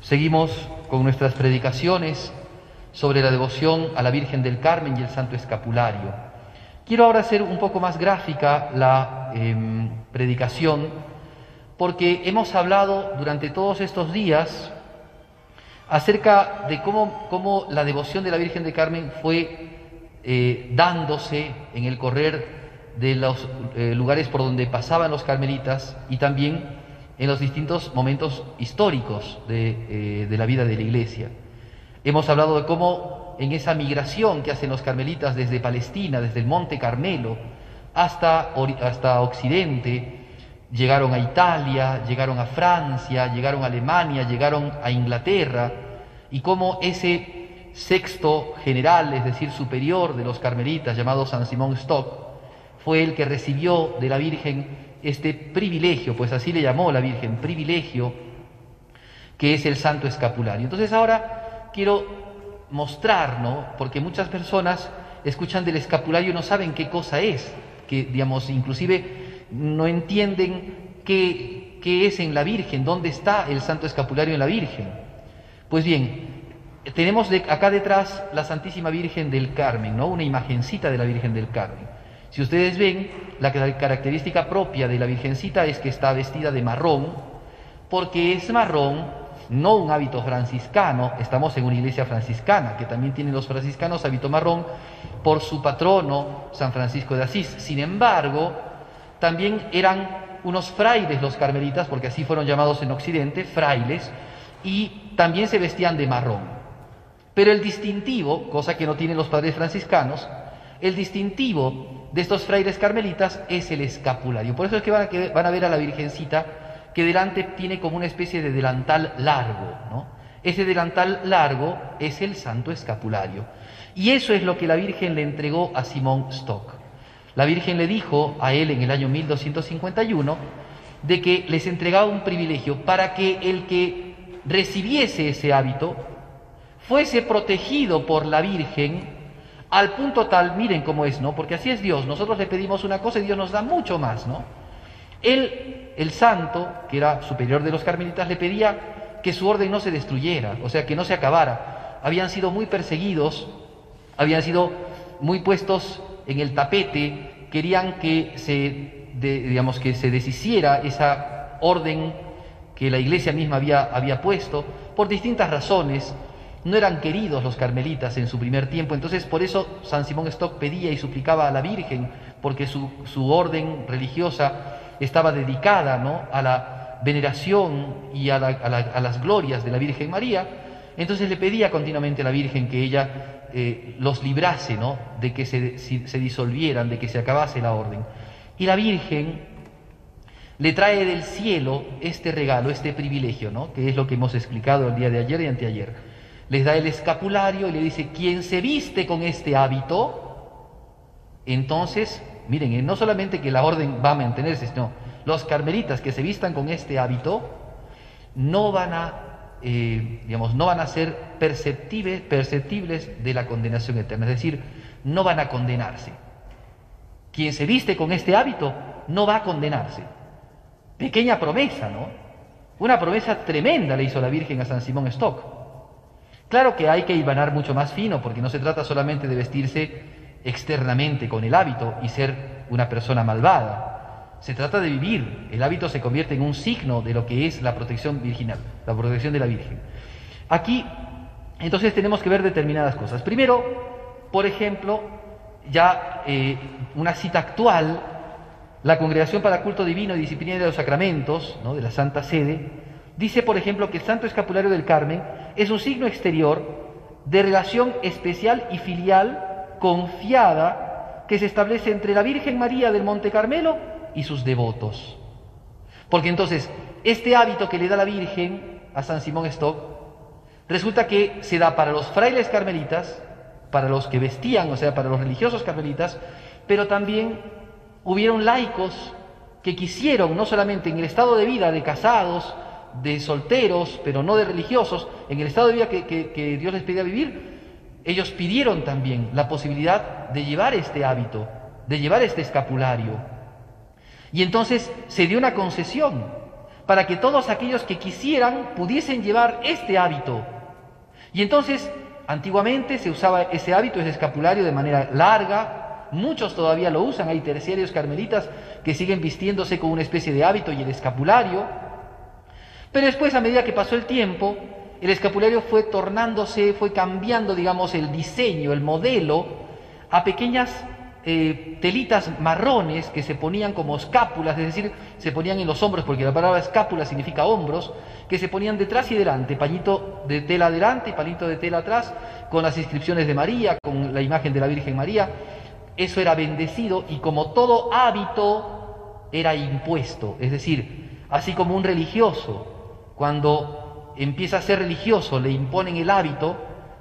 Seguimos con nuestras predicaciones sobre la devoción a la Virgen del Carmen y el Santo Escapulario. Quiero ahora hacer un poco más gráfica la em, predicación porque hemos hablado durante todos estos días acerca de cómo, cómo la devoción de la Virgen del Carmen fue eh, dándose en el correr de los eh, lugares por donde pasaban los carmelitas y también en los distintos momentos históricos de, eh, la vida de la Iglesia. Hemos hablado de cómo en esa migración que hacen los carmelitas desde Palestina, desde el Monte Carmelo, hasta, hasta Occidente, llegaron a Italia, llegaron a Francia, llegaron a Alemania, llegaron a Inglaterra, y cómo ese sexto general, es decir, superior de los carmelitas, llamado San Simón Stock, fue el que recibió de la Virgen este privilegio, pues así le llamó la Virgen, privilegio, que es el santo escapulario. Entonces ahora quiero mostrar, ¿no? Porque muchas personas escuchan del escapulario y no saben qué cosa es, que digamos, inclusive no entienden qué, qué es en la Virgen, dónde está el santo escapulario en la Virgen. Pues bien, tenemos de, acá detrás la Santísima Virgen del Carmen, ¿no? Una imagencita de la Virgen del Carmen. Si ustedes ven, la característica propia de la Virgencita es que está vestida de marrón, porque es marrón, no un hábito franciscano, estamos en una iglesia franciscana, que también tienen los franciscanos hábito marrón, por su patrono, San Francisco de Asís. Sin embargo, también eran unos frailes los carmelitas, porque así fueron llamados en Occidente, frailes, y también se vestían de marrón. Pero el distintivo, cosa que no tienen los padres franciscanos, el distintivo de estos frailes carmelitas es el escapulario. Por eso es que van a, van a ver a la Virgencita que delante tiene como una especie de delantal largo. ¿no? Ese delantal largo es el santo escapulario. Y eso es lo que la Virgen le entregó a Simón Stock. La Virgen le dijo a él en el año 1251 de que les entregaba un privilegio para que el que recibiese ese hábito fuese protegido por la Virgen al punto tal, miren cómo es, ¿no? Porque así es Dios. Nosotros le pedimos una cosa y Dios nos da mucho más, ¿no? Él, el santo, que era superior de los carmelitas, le pedía que su orden no se destruyera, o sea, que no se acabara. Habían sido muy perseguidos, habían sido muy puestos en el tapete, querían que se, digamos, que se deshiciera esa orden que la iglesia misma había, había puesto, por distintas razones, no eran queridos los carmelitas en su primer tiempo, entonces por eso San Simón Stock pedía y suplicaba a la Virgen, porque su, orden religiosa estaba dedicada ¿no? a la veneración y a, las glorias de la Virgen María, entonces le pedía continuamente a la Virgen que ella eh, los librase ¿no? de que se, se disolvieran, de que se acabase la orden. Y la Virgen le trae del cielo este regalo, este privilegio, ¿no? que es lo que hemos explicado el día de ayer y anteayer les da el escapulario y le dice, quien se viste con este hábito, entonces, miren, eh, no solamente que la orden va a mantenerse, sino los carmelitas que se vistan con este hábito no van a, eh, digamos, no van a ser perceptibles, perceptibles de la condenación eterna, es decir, no van a condenarse. Quien se viste con este hábito no va a condenarse. Pequeña promesa, ¿no? Una promesa tremenda le hizo la Virgen a San Simón Stock. Claro que hay que ibanar mucho más fino, porque no se trata solamente de vestirse externamente con el hábito y ser una persona malvada. Se trata de vivir. El hábito se convierte en un signo de lo que es la protección virginal, la protección de la Virgen. Aquí, entonces, tenemos que ver determinadas cosas. Primero, por ejemplo, ya eh, una cita actual, la Congregación para Culto Divino y Disciplina de los Sacramentos, ¿no? de la Santa Sede, dice, por ejemplo, que el Santo Escapulario del Carmen es un signo exterior de relación especial y filial confiada que se establece entre la Virgen María del Monte Carmelo y sus devotos. Porque entonces, este hábito que le da la Virgen a San Simón Stock, resulta que se da para los frailes carmelitas, para los que vestían, o sea, para los religiosos carmelitas, pero también hubieron laicos que quisieron, no solamente en el estado de vida de casados, de solteros, pero no de religiosos, en el estado de vida que, Dios les pedía vivir, ellos pidieron también la posibilidad de llevar este hábito, de llevar este escapulario. Y entonces se dio una concesión, para que todos aquellos que quisieran pudiesen llevar este hábito. Y entonces, antiguamente se usaba ese hábito, ese escapulario de manera larga, muchos todavía lo usan, hay terciarios carmelitas que siguen vistiéndose con una especie de hábito y el escapulario, pero después a medida que pasó el tiempo, el escapulario fue tornándose, fue cambiando, digamos, el diseño, el modelo, a pequeñas eh, telitas marrones que se ponían como escápulas, es decir, se ponían en los hombros, porque la palabra escápula significa hombros, que se ponían detrás y delante, pañito de tela delante y pañito de tela atrás, con las inscripciones de María, con la imagen de la Virgen María. Eso era bendecido y como todo hábito era impuesto, es decir, así como un religioso, cuando empieza a ser religioso, le imponen el hábito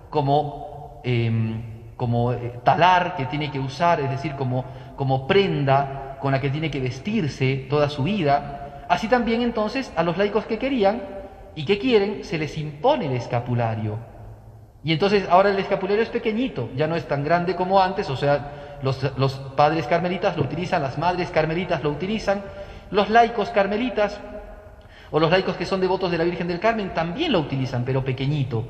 como... Em, como eh, talar que tiene que usar, es decir, como, como prenda con la que tiene que vestirse toda su vida. Así también entonces a los laicos que querían y que quieren se les impone el escapulario. Y entonces ahora el escapulario es pequeñito, ya no es tan grande como antes, o sea, los, los padres carmelitas lo utilizan, las madres carmelitas lo utilizan, los laicos carmelitas o los laicos que son devotos de la Virgen del Carmen también lo utilizan, pero pequeñito.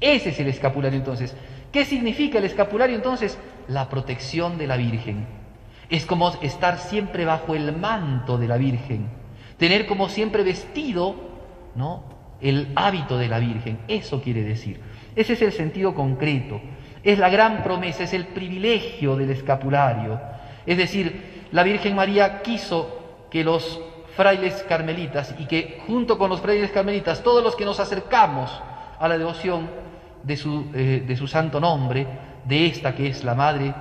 Ese es el escapulario entonces. ¿Qué significa el escapulario entonces? La protección de la Virgen. Es como estar siempre bajo el manto de la Virgen, tener como siempre vestido, ¿no? El hábito de la Virgen, eso quiere decir. Ese es el sentido concreto. Es la gran promesa, es el privilegio del escapulario. Es decir, la Virgen María quiso que los frailes carmelitas y que junto con los frailes carmelitas, todos los que nos acercamos a la devoción, de su, eh, de su santo nombre, de esta que es la madre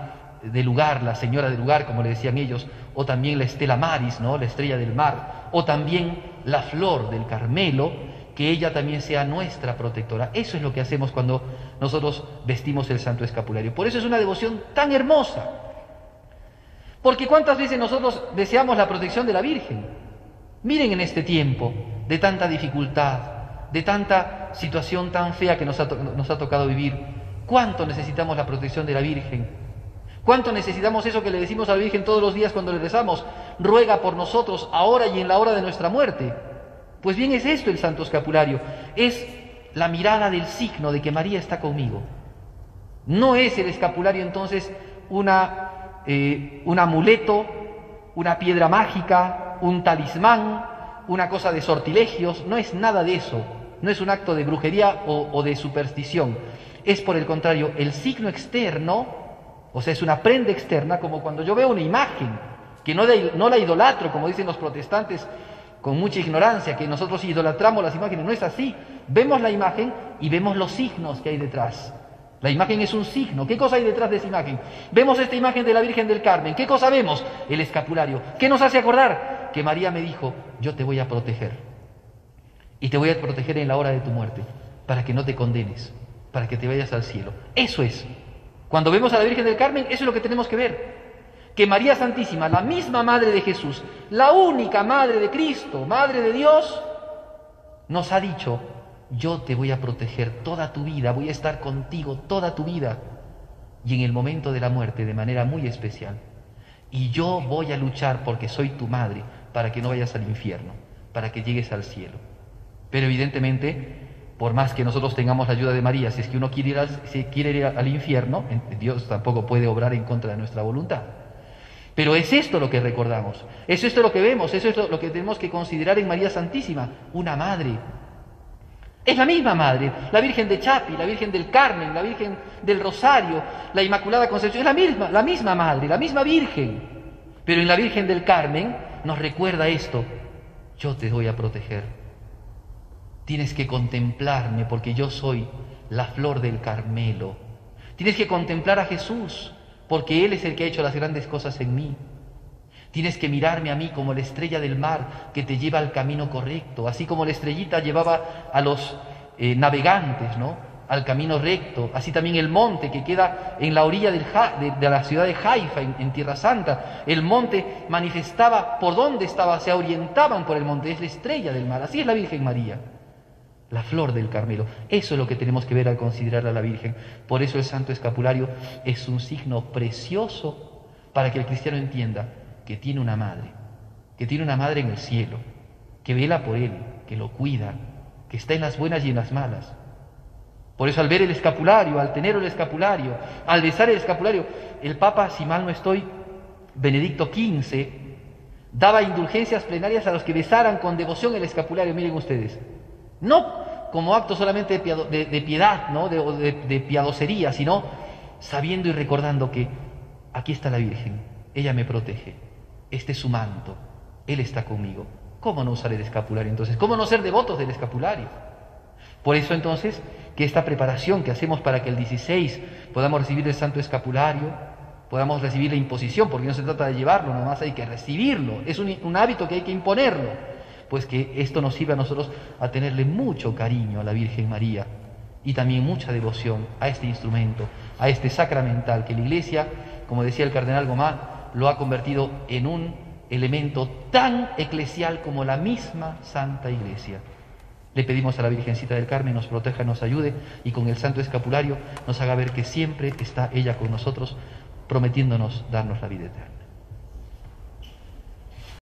del lugar, la señora del lugar, como le decían ellos, o también la estela maris, ¿no? la estrella del mar, o también la flor del Carmelo, que ella también sea nuestra protectora. Eso es lo que hacemos cuando nosotros vestimos el santo escapulario. Por eso es una devoción tan hermosa. Porque cuántas veces nosotros deseamos la protección de la Virgen. Miren en este tiempo de tanta dificultad, de tanta situación tan fea que nos ha, tocado vivir. ¿Cuánto necesitamos la protección de la Virgen? ¿Cuánto necesitamos eso que le decimos a la Virgen todos los días cuando le rezamos? Ruega por nosotros ahora y en la hora de nuestra muerte. Pues bien es esto el Santo Escapulario. Es la mirada del signo de que María está conmigo. No es el escapulario entonces una, eh, un amuleto, una piedra mágica, un talismán, una cosa de sortilegios, no es nada de eso no es un acto de brujería o, de superstición, es por el contrario el signo externo, o sea, es una prenda externa, como cuando yo veo una imagen, que no, la idolatro, como dicen los protestantes con mucha ignorancia, que nosotros idolatramos las imágenes, no es así. Vemos la imagen y vemos los signos que hay detrás. La imagen es un signo. ¿Qué cosa hay detrás de esa imagen? Vemos esta imagen de la Virgen del Carmen. ¿Qué cosa vemos? El escapulario. ¿Qué nos hace acordar? Que María me dijo, yo te voy a proteger y te voy a proteger en la hora de tu muerte, para que no te condenes, para que te vayas al cielo. Eso es. Cuando vemos a la Virgen del Carmen, eso es lo que tenemos que ver. Que María Santísima, la misma Madre de Jesús, la única Madre de Cristo, Madre de Dios, nos ha dicho, yo te voy a proteger toda tu vida, voy a estar contigo toda tu vida y en el momento de la muerte de manera muy especial. Y yo voy a luchar porque soy tu madre para que no vayas al infierno, para que llegues al cielo. Pero evidentemente, por más que nosotros tengamos la ayuda de María, si es que uno quiere ir al, infierno, Dios tampoco puede obrar en contra de nuestra voluntad. Pero es esto lo que recordamos, es esto lo que vemos, es esto lo que tenemos que considerar en María Santísima, una madre. Es la misma madre, la Virgen de Chapi, la Virgen del Carmen, la Virgen del Rosario, la Inmaculada Concepción, es la misma, la misma madre, la misma Virgen. Pero en la Virgen del Carmen nos recuerda esto, yo te voy a proteger, Tienes que contemplarme porque yo soy la flor del Carmelo. Tienes que contemplar a Jesús porque Él es el que ha hecho las grandes cosas en mí. Tienes que mirarme a mí como la estrella del mar que te lleva al camino correcto, así como la estrellita llevaba a los eh, navegantes, ¿no? Al camino recto, así también el monte que queda en la orilla de, la ciudad de Haifa, en, Tierra Santa. El monte manifestaba por dónde estaba, se orientaban por el monte, es la estrella del mar, así es la Virgen María la flor del Carmelo. Eso es lo que tenemos que ver al considerar a la Virgen. Por eso el Santo Escapulario es un signo precioso para que el cristiano entienda que tiene una madre, que tiene una madre en el cielo, que vela por él, que lo cuida, que está en las buenas y en las malas. Por eso al ver el escapulario, al tener el escapulario, al besar el escapulario, el Papa, si mal no estoy, Benedicto XV, daba indulgencias plenarias a los que besaran con devoción el escapulario, miren ustedes. No como acto solamente de, piedad, ¿no? de, de piadosería, sino sabiendo y recordando que aquí está la Virgen, ella me protege, este es su manto, Él está conmigo. ¿Cómo no usar el escapulario entonces? ¿Cómo no ser devotos del escapulario? Por eso entonces que esta preparación que hacemos para que el 16 podamos recibir el santo escapulario, podamos recibir la imposición, porque no se trata de llevarlo, nomás hay que recibirlo, es un, hábito que hay que imponerlo, pues que esto nos sirva a nosotros a tenerle mucho cariño a la Virgen María y también mucha devoción a este instrumento, a este sacramental que la Iglesia, como decía el cardenal Gomá, lo ha convertido en un elemento tan eclesial como la misma Santa Iglesia. Le pedimos a la Virgencita del Carmen nos proteja, nos ayude y con el Santo Escapulario nos haga ver que siempre está ella con nosotros, prometiéndonos darnos la vida eterna.